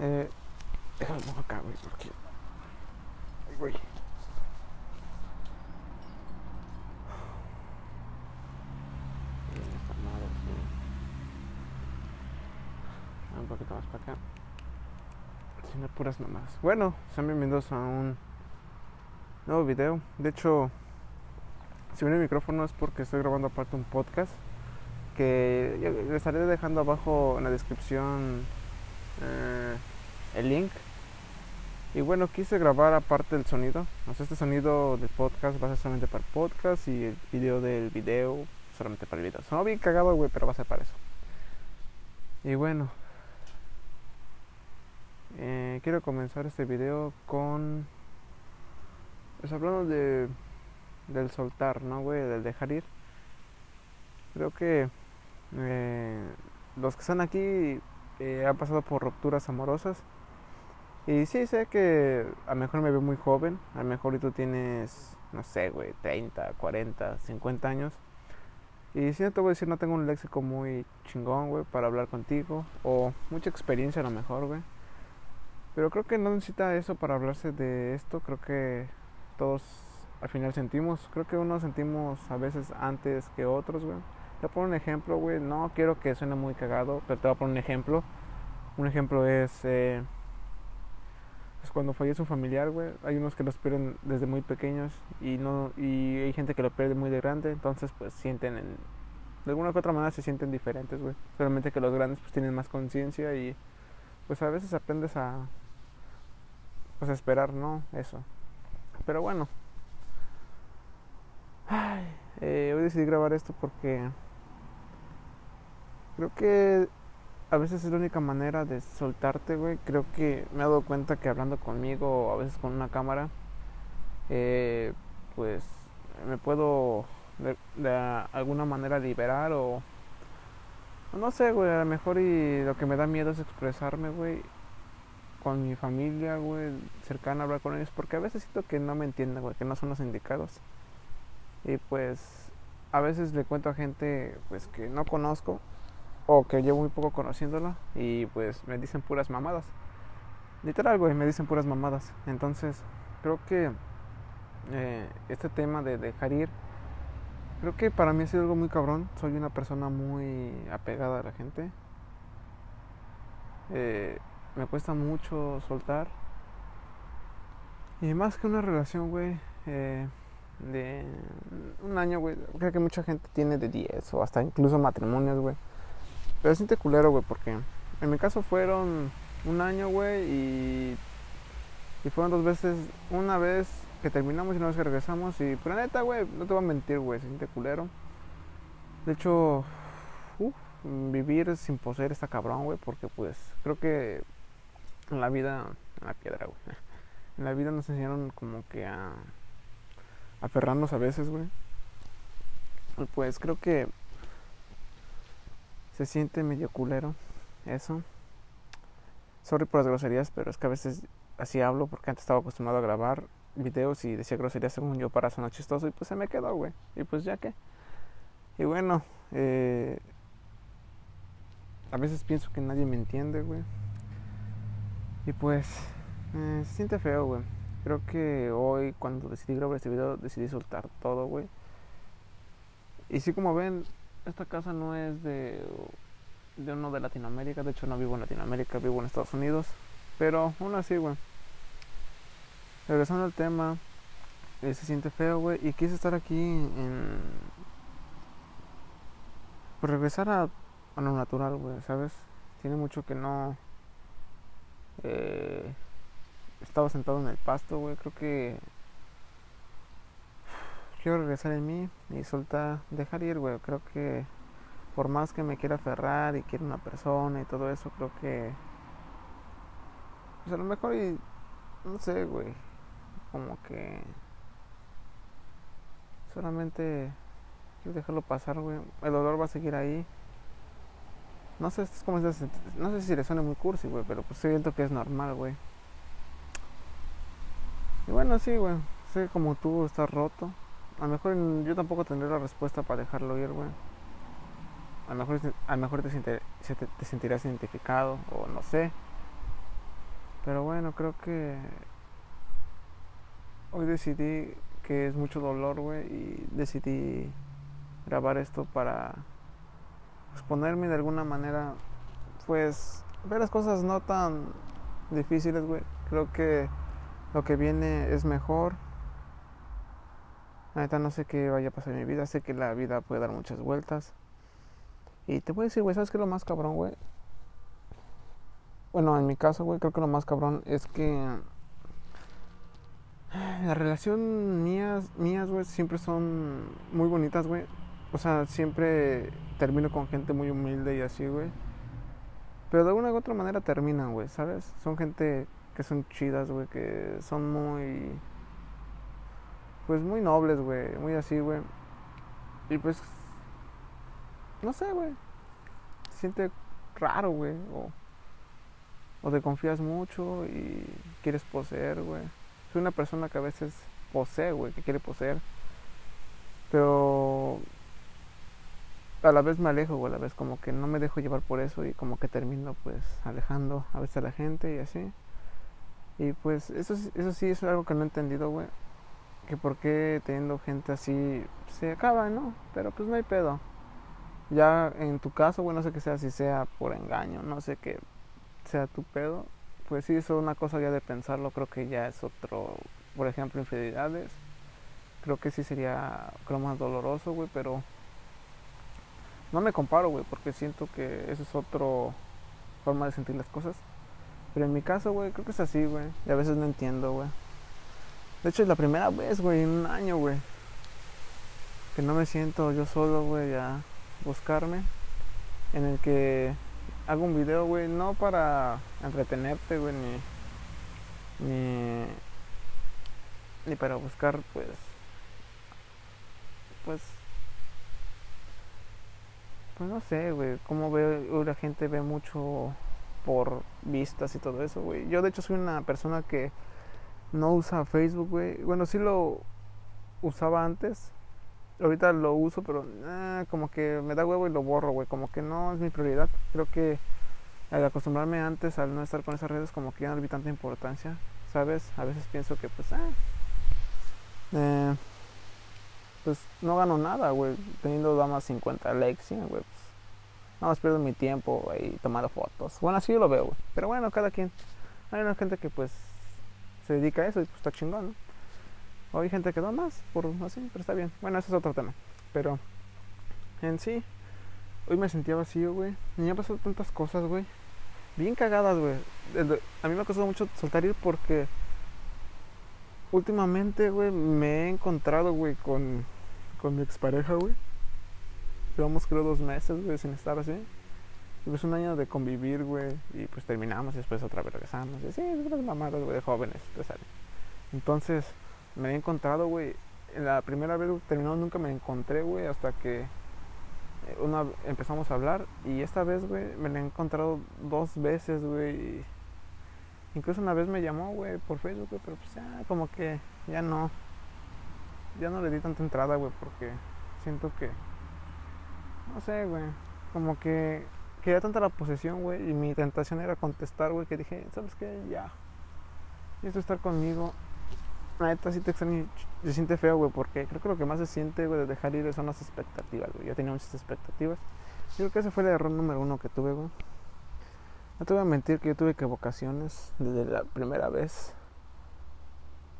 Eh, pongo acá, güey, porque. Ay, güey. Sí. Un poquito más para acá. Sin puras mamás. Bueno, sean bienvenidos a un nuevo video. De hecho, si viene el micrófono es porque estoy grabando aparte un podcast que les estaré dejando abajo en la descripción eh, el link. Y bueno, quise grabar aparte el sonido. O sea, este sonido del podcast va a ser solamente para el podcast y el video del video solamente para el video. Sonó bien cagado, güey, pero va a ser para eso. Y bueno, eh, quiero comenzar este video con. Pues hablando de. Del soltar, ¿no, güey? Del dejar ir. Creo que. Eh, los que están aquí eh, han pasado por rupturas amorosas. Y sí, sé que a lo mejor me veo muy joven. A lo mejor tú tienes, no sé, güey, 30, 40, 50 años. Y si no te voy a decir, no tengo un léxico muy chingón, güey, para hablar contigo. O mucha experiencia a lo mejor, güey. Pero creo que no necesita eso para hablarse de esto. Creo que todos al final sentimos. Creo que unos sentimos a veces antes que otros, güey. Te voy a poner un ejemplo, güey. No quiero que suene muy cagado, pero te voy a poner un ejemplo. Un ejemplo es, eh, es cuando fallece un familiar, güey. Hay unos que los pierden desde muy pequeños y no y hay gente que lo pierde muy de grande. Entonces, pues sienten, en, de alguna u otra manera se sienten diferentes, güey. Solamente que los grandes pues tienen más conciencia y pues a veces aprendes a pues a esperar, ¿no? Eso. Pero bueno. Ay, eh, hoy decidí grabar esto porque creo que a veces es la única manera de soltarte, güey. Creo que me he dado cuenta que hablando conmigo a veces con una cámara, eh, pues me puedo de, de, alguna manera liberar o no sé, güey, a lo mejor y lo que me da miedo es expresarme, güey, con mi familia, güey, cercana, hablar con ellos, porque a veces siento que no me entienden, güey, que no son los indicados. Y pues a veces le cuento a gente pues que no conozco o que llevo muy poco conociéndola y pues me dicen puras mamadas. Literal, güey, me dicen puras mamadas. Entonces, creo que eh, este tema de dejar ir, creo que para mí ha sido algo muy cabrón. Soy una persona muy apegada a la gente. Eh, me cuesta mucho soltar. Y más que una relación, güey, eh, de un año, güey, creo que mucha gente tiene de 10 o hasta incluso matrimonios, güey. Pero siente culero, güey, porque en mi caso fueron un año, güey, y, y fueron dos veces, una vez que terminamos y una vez que regresamos. Y, pero neta, güey, no te voy a mentir, güey, siente culero. De hecho, vivir sin poseer está cabrón, güey, porque pues creo que en la vida, en la piedra, güey, en la vida nos enseñaron como que a aferrarnos a veces, güey. Y pues creo que se siente medio culero eso. Sorry por las groserías, pero es que a veces así hablo porque antes estaba acostumbrado a grabar videos y decía groserías según yo para sonar chistoso y pues se me quedó, güey. Y pues ya que. Y bueno, eh, a veces pienso que nadie me entiende, güey. Y pues eh, se siente feo, güey. Creo que hoy cuando decidí grabar este video decidí soltar todo, güey. Y sí como ven, esta casa no es de, de uno de Latinoamérica, de hecho no vivo en Latinoamérica, vivo en Estados Unidos. Pero aún así, güey. Regresando al tema, eh, se siente feo, güey. Y quise estar aquí en... Pues regresar a, a lo natural, güey, ¿sabes? Tiene mucho que no... Eh, estaba sentado en el pasto, güey. Creo que quiero regresar en mí y soltar, dejar ir, güey. Creo que por más que me quiera aferrar y quiera una persona y todo eso, creo que pues a lo mejor y no sé, güey. Como que solamente quiero dejarlo pasar, güey. El dolor va a seguir ahí. No sé, es como no sé si le suena muy cursi, güey, pero pues siento que es normal, güey. Y bueno, sí, güey. Sé como tú estás roto. A lo mejor yo tampoco tendré la respuesta para dejarlo ir, güey. A lo mejor, a lo mejor te, te, te, sentirás identificado o no sé. Pero bueno, creo que hoy decidí que es mucho dolor, güey, y decidí grabar esto para exponerme de alguna manera, pues, ver las cosas no tan difíciles, güey. Creo que lo que viene es mejor. Ahorita no sé qué vaya a pasar en mi vida, sé que la vida puede dar muchas vueltas. Y te voy a decir, güey, ¿sabes qué es lo más cabrón, güey? Bueno, en mi caso, güey, creo que lo más cabrón es que las relaciones mías, mías, güey, siempre son muy bonitas, güey. O sea, siempre termino con gente muy humilde y así, güey. Pero de alguna u otra manera terminan, güey, ¿sabes? Son gente que son chidas, güey, que son muy... Pues muy nobles, güey, muy así, güey. Y pues... No sé, güey. Se siente raro, güey. O, o te confías mucho y quieres poseer, güey. Soy una persona que a veces posee, güey, que quiere poseer. Pero a la vez me alejo, güey, a la vez como que no me dejo llevar por eso y como que termino pues alejando a veces a la gente y así. Y pues eso, eso sí es algo que no he entendido, güey. Que por qué teniendo gente así se acaba, ¿no? Pero pues no hay pedo. Ya en tu caso, güey, no sé qué sea, si sea por engaño, no sé qué sea tu pedo. Pues sí, eso es una cosa ya de pensarlo, creo que ya es otro, por ejemplo, infidelidades. Creo que sí sería, creo, más doloroso, güey, pero no me comparo, güey, porque siento que eso es otra forma de sentir las cosas. Pero en mi caso, güey, creo que es así, güey. Y a veces no entiendo, güey. De hecho, es la primera vez, güey, en un año, güey. Que no me siento yo solo, güey, a buscarme. En el que hago un video, güey, no para entretenerte, güey, ni, ni, ni para buscar, pues, pues, pues no sé, güey, cómo ve, la gente ve mucho por vistas y todo eso, güey. Yo de hecho soy una persona que no usa Facebook, güey. Bueno, sí lo usaba antes. Ahorita lo uso, pero eh, como que me da huevo y lo borro, güey. Como que no es mi prioridad. Creo que al acostumbrarme antes al no estar con esas redes, como que ya no vi tanta importancia, ¿sabes? A veces pienso que, pues, ah, eh, pues no gano nada, güey. Teniendo damas 50 likes, güey. Pues, nada más pierdo mi tiempo ahí tomando fotos. Bueno, así yo lo veo, güey. Pero bueno, cada quien. Hay una gente que pues se dedica a eso y pues está chingón, ¿no? Hay gente que da más por así, pero está bien. Bueno, ese es otro tema. Pero en sí, hoy me sentía vacío, güey. Me han pasado tantas cosas, güey. Bien cagadas, güey. A mí me ha costado mucho soltar ir porque últimamente, güey, me he encontrado, güey, con, con mi expareja, güey. Llevamos creo dos meses, güey, sin estar así. Y pues un año de convivir, güey. Y pues terminamos y después otra vez regresamos. Y sí, es las mamadas, güey, de jóvenes, te. Entonces, me he encontrado, güey. La primera vez que terminamos nunca me encontré, güey, hasta que eh, una empezamos a hablar. Y esta vez, güey, me la he encontrado dos veces, güey. Incluso una vez me llamó, güey, por Facebook, güey, pero pues ya como que ya no. Ya no le di tanta entrada, güey, porque siento que. No sé, güey. Como que quería tanta la posesión, güey, y mi tentación era contestar, güey, que dije, ¿sabes qué? Ya. Esto estar conmigo. La neta sí te extraño, se siente feo, güey, porque creo que lo que más se siente, güey, de dejar ir son las expectativas, güey. Yo tenía muchas expectativas. Yo creo que ese fue el error número uno que tuve, güey. No te voy a mentir que yo tuve equivocaciones desde la primera vez.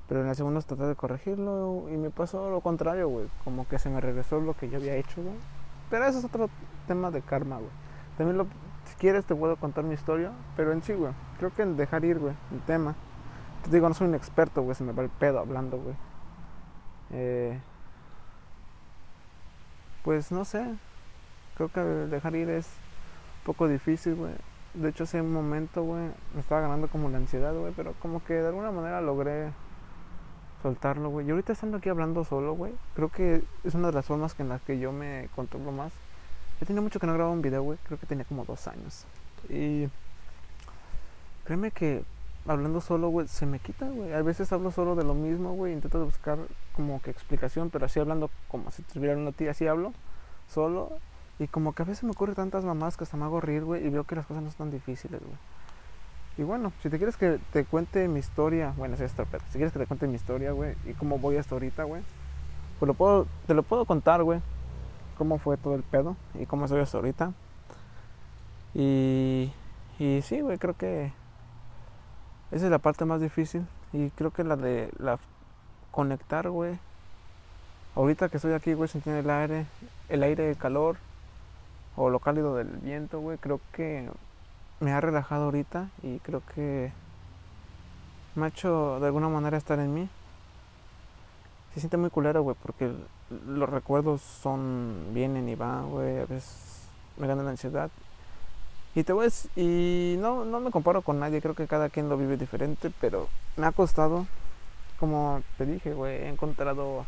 Pero en la segunda traté de corregirlo y me pasó lo contrario, güey. Como que se me regresó lo que yo había hecho, güey. Pero eso es otro tema de karma, güey. También lo, si quieres te puedo contar mi historia. Pero en sí, güey. Creo que en dejar ir, güey, el tema. Te digo, no soy un experto, güey. Se me va el pedo hablando, güey. Eh, pues no sé. Creo que dejar ir es un poco difícil, güey de hecho, ese momento, güey, me estaba ganando como la ansiedad, güey, pero como que de alguna manera logré soltarlo, güey. Y ahorita estando aquí hablando solo, güey, creo que es una de las formas en las que yo me controlo más. Yo tenía mucho que no grababa un video, güey, creo que tenía como dos años. Y créeme que hablando solo, güey, se me quita, güey. A veces hablo solo de lo mismo, güey, intento buscar como que explicación, pero así hablando como si tuviera una tía, así hablo solo y como que a veces me ocurre tantas mamás que hasta me hago reír, güey, y veo que las cosas no son tan difíciles, güey. Y bueno, si te quieres que te cuente mi historia, bueno, si es Si quieres que te cuente mi historia, güey, y cómo voy hasta ahorita, güey, pues lo puedo, te lo puedo contar, güey. Cómo fue todo el pedo y cómo estoy hasta ahorita. Y, y sí, güey, creo que esa es la parte más difícil. Y creo que la de la conectar, güey. Ahorita que estoy aquí, güey, sintiendo el aire, el aire, el calor, o lo cálido del viento, güey, creo que me ha relajado ahorita y creo que me ha hecho de alguna manera estar en mí. Se siente muy culero, güey, porque los recuerdos son, vienen y van, güey, a veces me gana la ansiedad. Y te voy y no, no me comparo con nadie, creo que cada quien lo vive diferente, pero me ha costado, como te dije, güey, he encontrado,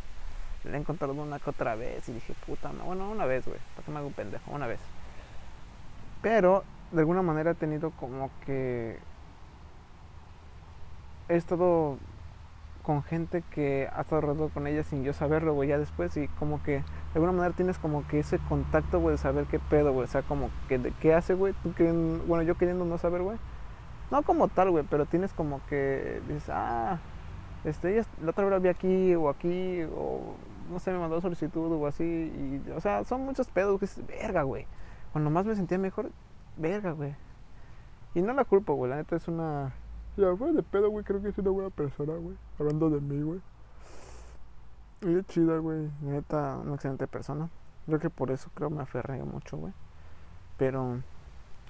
le he encontrado una que otra vez y dije, puta, no, bueno, una vez, güey, para que me haga un pendejo, una vez. Pero de alguna manera he tenido como que he estado con gente que ha estado alrededor con ella sin yo saberlo, güey, ya después y como que de alguna manera tienes como que ese contacto, güey, de saber qué pedo, güey, o sea, como que de qué hace, güey, bueno, yo queriendo no saber, güey, no como tal, güey, pero tienes como que dices, ah, este, ella la otra vez la vi aquí o aquí, o no sé, me mandó solicitud o así, y, o sea, son muchos pedos que es verga, güey, cuando más me sentía mejor, verga, güey. Y no la culpo, güey. La neta es una. Ya, de pedo, güey. Creo que es una buena persona, güey. Hablando de mí, güey. Y es chida, güey. Neta, una excelente persona. Creo que por eso creo me aferré mucho, güey. Pero.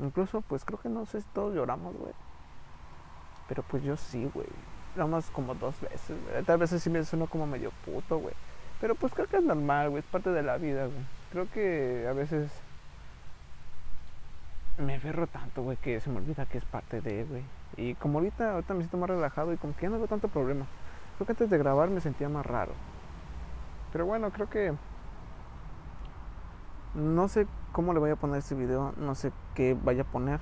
Incluso, pues creo que no sé si todos lloramos, güey. Pero pues yo sí, güey. Lloramos como dos veces, güey. Tal vez sí me suena como medio puto, güey. Pero pues creo que es normal, güey. Es parte de la vida, güey. Creo que a veces me aferro tanto, güey, que se me olvida que es parte de, güey. Y como ahorita, ahorita me siento más relajado y como que no veo tanto problema. Creo que antes de grabar me sentía más raro. Pero bueno, creo que... No sé cómo le voy a poner este video, no sé qué vaya a poner.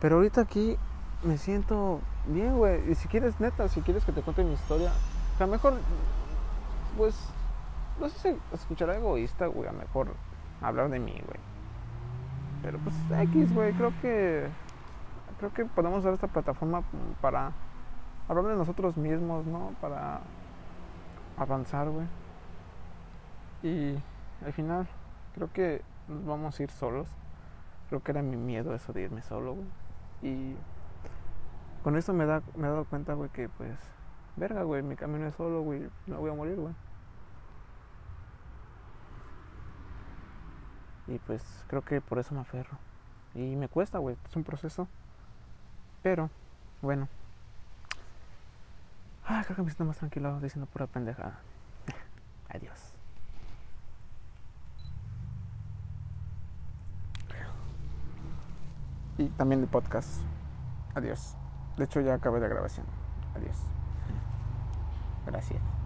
Pero ahorita aquí me siento bien, güey. Y si quieres, neta, si quieres que te cuente mi historia, a lo mejor, pues, no sé si escuchará egoísta, güey, a mejor hablar de mí, güey. Pero pues X, güey, creo que creo que podemos usar esta plataforma para hablar de nosotros mismos, ¿no? Para avanzar, güey. Y al final creo que nos vamos a ir solos. Creo que era mi miedo eso de irme solo, güey. Y con eso me, he dado cuenta, güey, que pues, verga, güey, mi camino es solo, güey, no voy a morir, güey. Y pues creo que por eso me aferro. Y me cuesta, güey. Es un proceso. Pero, bueno. Ah, creo que me siento más tranquilo diciendo pura pendejada. Adiós. Y también el podcast. Adiós. De hecho ya acabé la grabación. Adiós. Gracias.